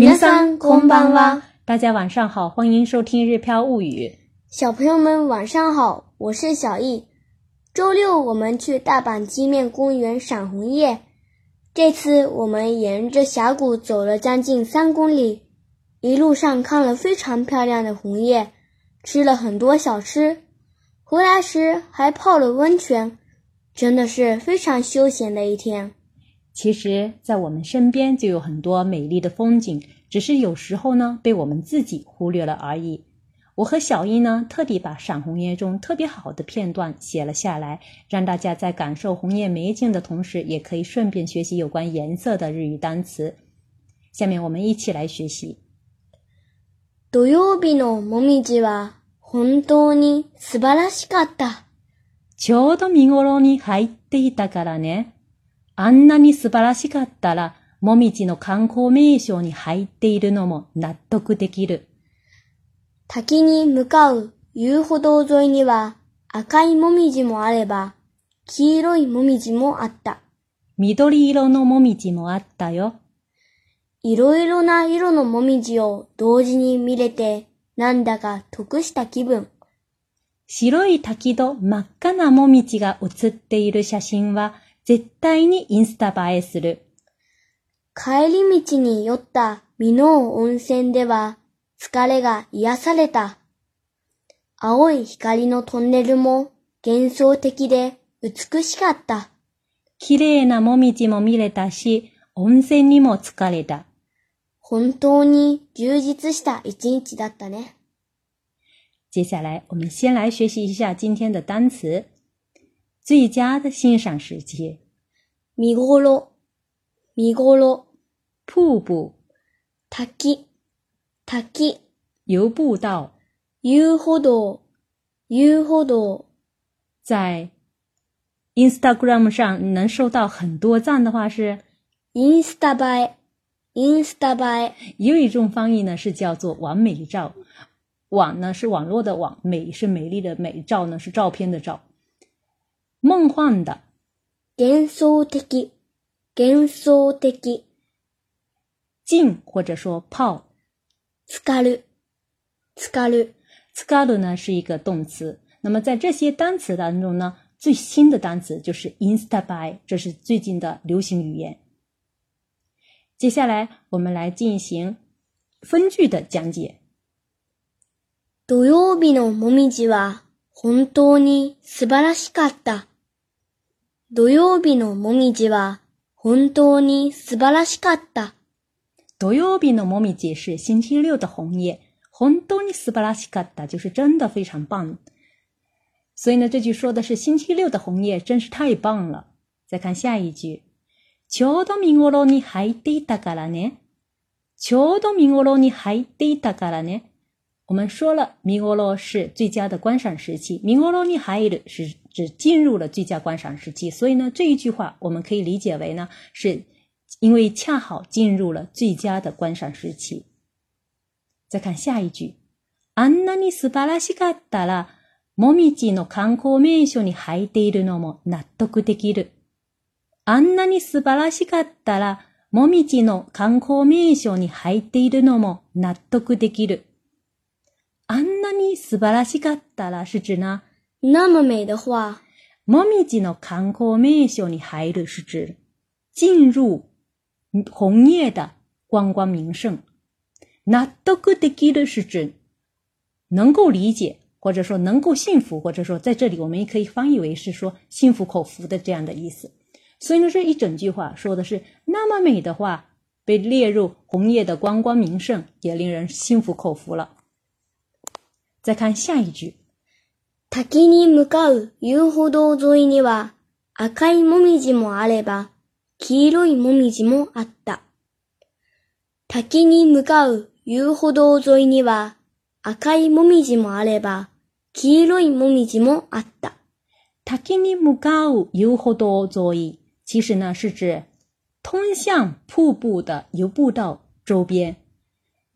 名山空斑蛙，大家晚上好，欢迎收听《日飘物语》。小朋友们晚上好，我是小易。周六我们去大阪鸡面公园赏红叶，这次我们沿着峡谷走了将近三公里，一路上看了非常漂亮的红叶，吃了很多小吃，回来时还泡了温泉，真的是非常休闲的一天。其实，在我们身边就有很多美丽的风景，只是有时候呢，被我们自己忽略了而已。我和小英呢，特地把《赏红叶》中特别好的片段写了下来，让大家在感受红叶美景的同时，也可以顺便学习有关颜色的日语单词。下面我们一起来学习。土曜日のモミジは本当に素晴らしかった。ちょうど見頃に入っていたからね。あんなに素晴らしかったら、もみじの観光名所に入っているのも納得できる。滝に向かう遊歩道沿いには赤いもみじもあれば、黄色いもみじもあった。緑色のもみじもあったよ。いろいろな色のもみじを同時に見れて、なんだか得した気分。白い滝と真っ赤なもみじが写っている写真は、絶対にインスタ映えする。帰り道に寄った美濃温泉では疲れが癒された。青い光のトンネルも幻想的で美しかった。綺麗なもみじも見れたし、温泉にも疲れた。本当に充実した一日だったね。接下来，我们先来学习一下今天的单词最佳的欣赏时节，米咕噜，米咕噜，瀑布滝滝游步道游步道在 Instagram 上能收到很多赞的话是 Insta by。Insta by 有一种翻译呢是叫做“完美照”，网呢是网络的网，美是美丽的美，照呢是照片的照。梦幻的，幻想的，幻想的，镜或者说泡，斯卡鲁，斯卡鲁，斯卡鲁呢是一个动词。那么在这些单词当中呢，最新的单词就是 Instagram，这是最近的流行语言。接下来我们来进行分句的讲解。土曜日のモミジは本当に素晴らしかった。土曜日のもみじは本当に素晴らしかった。土曜日のもみじ是星期六的红叶。本当に素晴らしかった就是真的非常棒。所以呢，这句说的是星期六的红叶真是太棒了。再看下一句，ちょうど見頃に入っていたからね。ちょうど見頃に入っていたからね。我们说了，見頃是最佳的观赏时期。見頃に入る是只进入了最佳观赏时期。所以呢，这一句话我们可以理解为呢，是因为恰好进入了最佳的观赏时期。再看下一句，あんなに素晴らしかったら、もみじの観光名所に入っているのも納得できる。あんなに素晴らしかったら、もみじの観光名所に入っているのも納得できる。あんなに素晴らしかったら是指呢，那么美的话，猫咪吉诺坎坷美秀，你海的是指进入红叶的观光名胜。那都哥的吉是指能够理解，或者说能够幸福，或者说在这里我们也可以翻译为是说心服口服的这样的意思。所以呢，这一整句话，说的是那么美的话被列入红叶的观光名胜，也令人心服口服了。再看下一句。滝に向かう遊歩道沿いには赤いもみじもあれば黄色いもみじもあった。滝に向かう遊歩道沿いには赤いもみじもあれば黄色いもみじもあった。滝に向かう遊歩道沿い，其实呢是指通向瀑布的遊步道周边。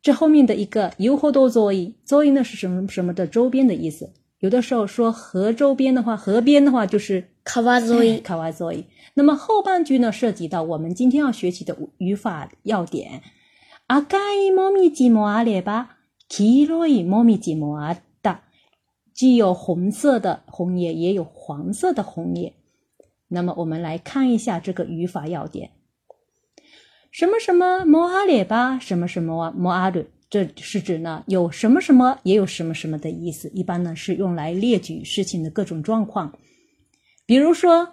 这后面的一个遊歩道沿い、沿い o 呢是什么什么的周边的意思。有的时候说河周边的话，河边的话就是卡 a w a z o i k 那么后半句呢，涉及到我们今天要学习的语法要点。阿 g 伊 i m o 摩阿列巴，m o 伊 l e b 摩 k i 既有红色的红叶，也有黄色的红叶。那么我们来看一下这个语法要点。什么什么摩阿列巴，什么什么摩阿 a 这是指呢，有什么什么，也有什么什么的意思。一般呢是用来列举事情的各种状况。比如说，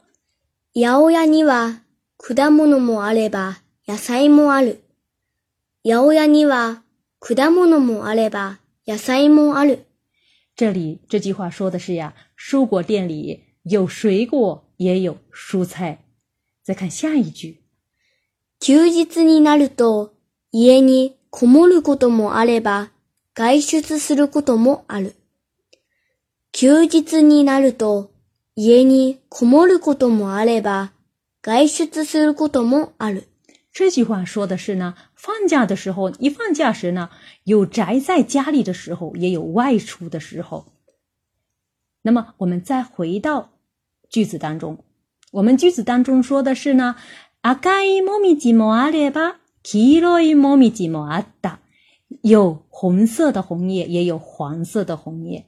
やおやには果物もあれば野菜もある。やおやには果物もあれば野菜もある。这里这句话说的是呀，蔬果店里有水果，也有蔬菜。再看下一句，休日になると家に。こもることもあれば外出することもある。休日になると家にこもることもあれば外出することもある。这句话说的是呢，放假的时候，一放假时呢，有宅在家里的时候，也有外出的时候。那么我们再回到句子当中，我们句子当中说的是呢，あいもみじもあれば。黄色のモミジもあった。有紅色的紅葉，也有黃色的紅葉。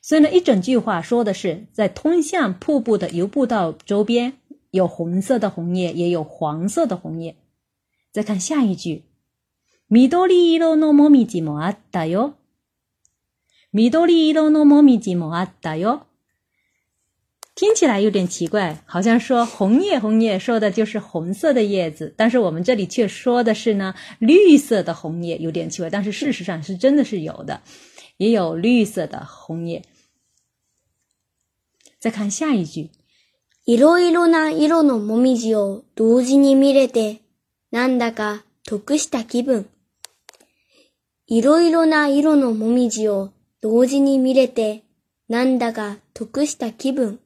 所以呢，一整句话說的是，在通向瀑布的遊步道周邊，有紅色的紅葉，也有黃色的紅葉。再看下一句，緑色のモミジもあったよ。緑色のモミジもあったよ。听起来有点奇怪，好像说红叶红叶说的就是红色的叶子，但是我们这里却说的是呢绿色的红叶，有点奇怪，但是事实上是真的是有的，也有绿色的红叶。再看下一句，いろいろな色のモミジを同時に見れて、なんだか得した気分。いろいろな色のモミジを同時に見れて、なんだか得した気分。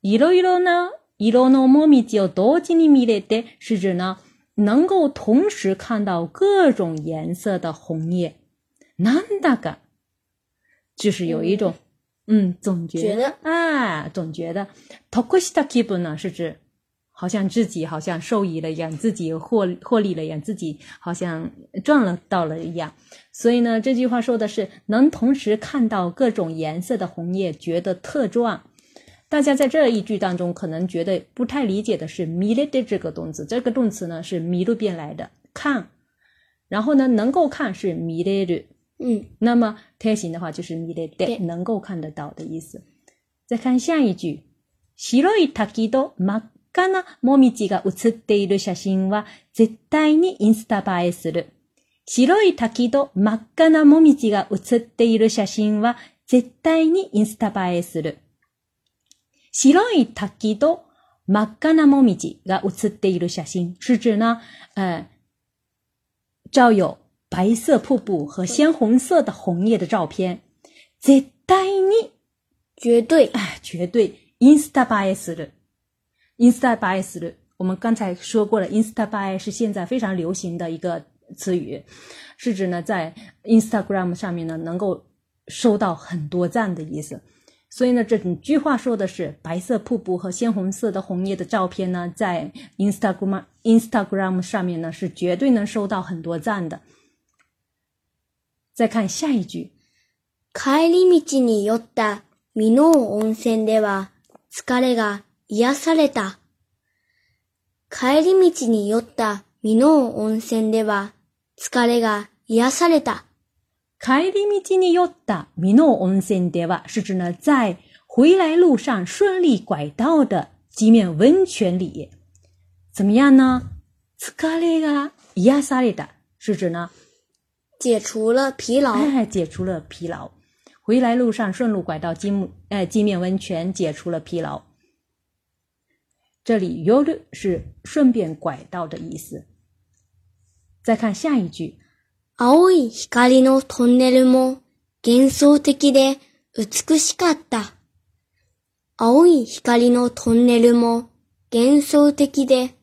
一罗一罗呢？一罗诺莫米就多吉尼米类的，是指呢能够同时看到各种颜色的红叶，难大个就是有一种嗯，总觉得啊，总觉得托古西达基本呢，是指好像自己好像受益了一样，自己获获利了一样，自己好像赚了到了一样。所以呢，这句话说的是能同时看到各种颜色的红叶，觉得特壮。大家在这一句当中，可能觉得不太理解的是“見る”的这个动词。这个动词呢是“迷路”变来的“看”，然后呢能够看是“見るる”。嗯，那么变形的话就是“見るで”，能够看得到的意思。再看下一句，“白い滝と真っ赤な森地が写っている写真は絶対にインスタ映えする”。白い滝と真っ赤な森地が写っている写真は絶対にインスタ映えする。白い滝と真っ赤な紅葉が写っている写真是指呢，呃，照有白色瀑布和鲜红色的红叶的照片。絶対に、绝对，哎，绝对。インスタバイする、インスタバイする。我们刚才说过了，インスタバイ是现在非常流行的一个词语，是指呢，在 Instagram 上面呢能够收到很多赞的意思。所以呢，这句话说的是白色瀑布和鲜红色的红叶的照片呢，在 Instagram Instagram 上面呢，是绝对能收到很多赞的。再看下一句，帰り道に寄った美濃温泉では疲れが癒された。帰り道に寄ったみの温泉では疲れが癒された。凯里米基尼尤达米诺翁森德瓦是指呢，在回来路上顺利拐到的基面温泉里，怎么样呢？斯卡雷嘎伊亚萨是指呢，解除了疲劳。哎，解除了疲劳，回来路上顺路拐到基木哎基面温泉，解除了疲劳。这里尤鲁是顺便拐到的意思。再看下一句。青い光のトンネルも幻想的で美しかった。青い光のトンネルも幻想的で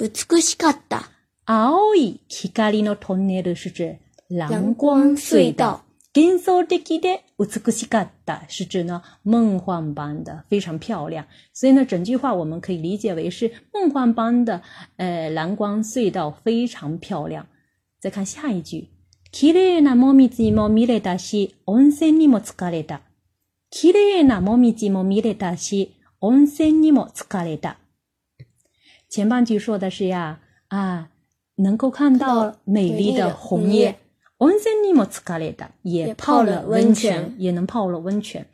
美しかった。青い光のトンネル是指蓝光隧道。幻想的で美しかった是指呢梦幻般的，非常漂亮。所以呢，整句话我们可以理解为是梦幻般的，呃，蓝光隧道非常漂亮。再看下一句。綺麗なもみじも見れたし、温泉にも疲れた。綺麗なもみじも見れたし、温泉にも疲れた。前半句说的是呀，啊，能够看到美丽的红叶。温泉にも疲れた，也泡了温泉，也能泡了温泉。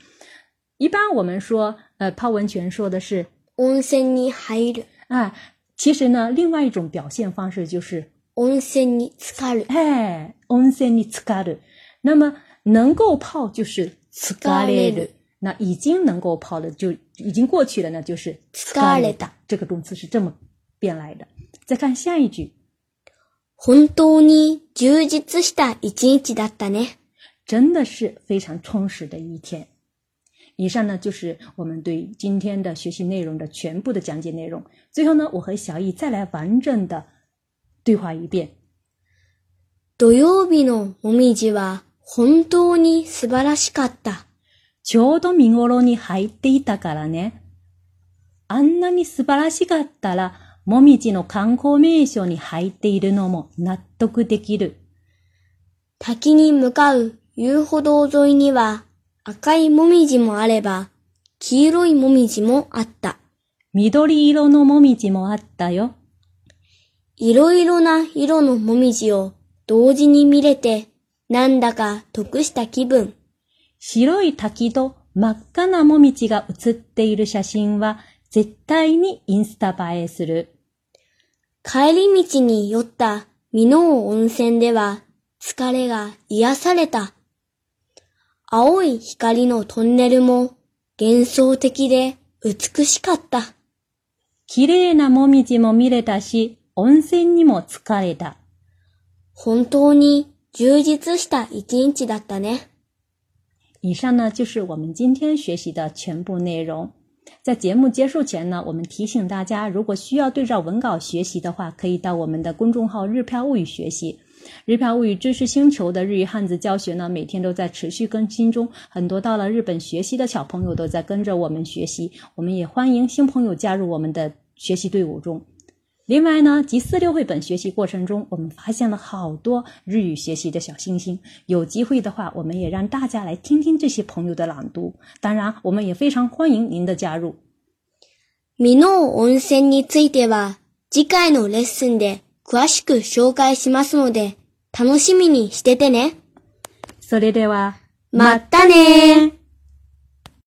一般我们说，呃，泡温泉说的是温泉に入る。啊，其实呢，另外一种表现方式就是温泉に疲る。哎，温泉に浸かる。那么能够泡就是スカレる，那已经能够泡的就已经过去了，呢，就是疲れレた。这个动词是这么变来的。再看下一句，本当に充実した一日だったね。真的是非常充实的一天。以上呢，就是我们对今天的学习内容的全部的讲解内容。最后呢，我和小易再来完整的对话一遍。土曜日のもみじは本当に素晴らしかった。ちょうど見頃に入っていたからね。あんなに素晴らしかったら、もみじの観光名所に入っているのも納得できる。滝に向かう遊歩道沿いには赤いもみじもあれば、黄色いもみじもあった。緑色のもみじもあったよ。いろいろな色のもみじを同時に見れて、なんだか得した気分。白い滝と真っ赤なもみちが写っている写真は絶対にインスタ映えする。帰り道に寄った美濃温泉では疲れが癒された。青い光のトンネルも幻想的で美しかった。綺麗なもみじも見れたし、温泉にも疲れた。本当に充実した一日だったね。以上呢就是我们今天学习的全部内容。在节目结束前呢，我们提醒大家，如果需要对照文稿学习的话，可以到我们的公众号“日漂物语”学习。“日漂物语”知识星球的日语汉字教学呢，每天都在持续更新中。很多到了日本学习的小朋友都在跟着我们学习，我们也欢迎新朋友加入我们的学习队伍中。另外呢，集四六绘本学习过程中，我们发现了好多日语学习的小星星。有机会的话，我们也让大家来听听这些朋友的朗读。当然，我们也非常欢迎您的加入。次の温泉については次回のレッスンで詳しく紹介しますので、楽しみにしててね。それでは、またね。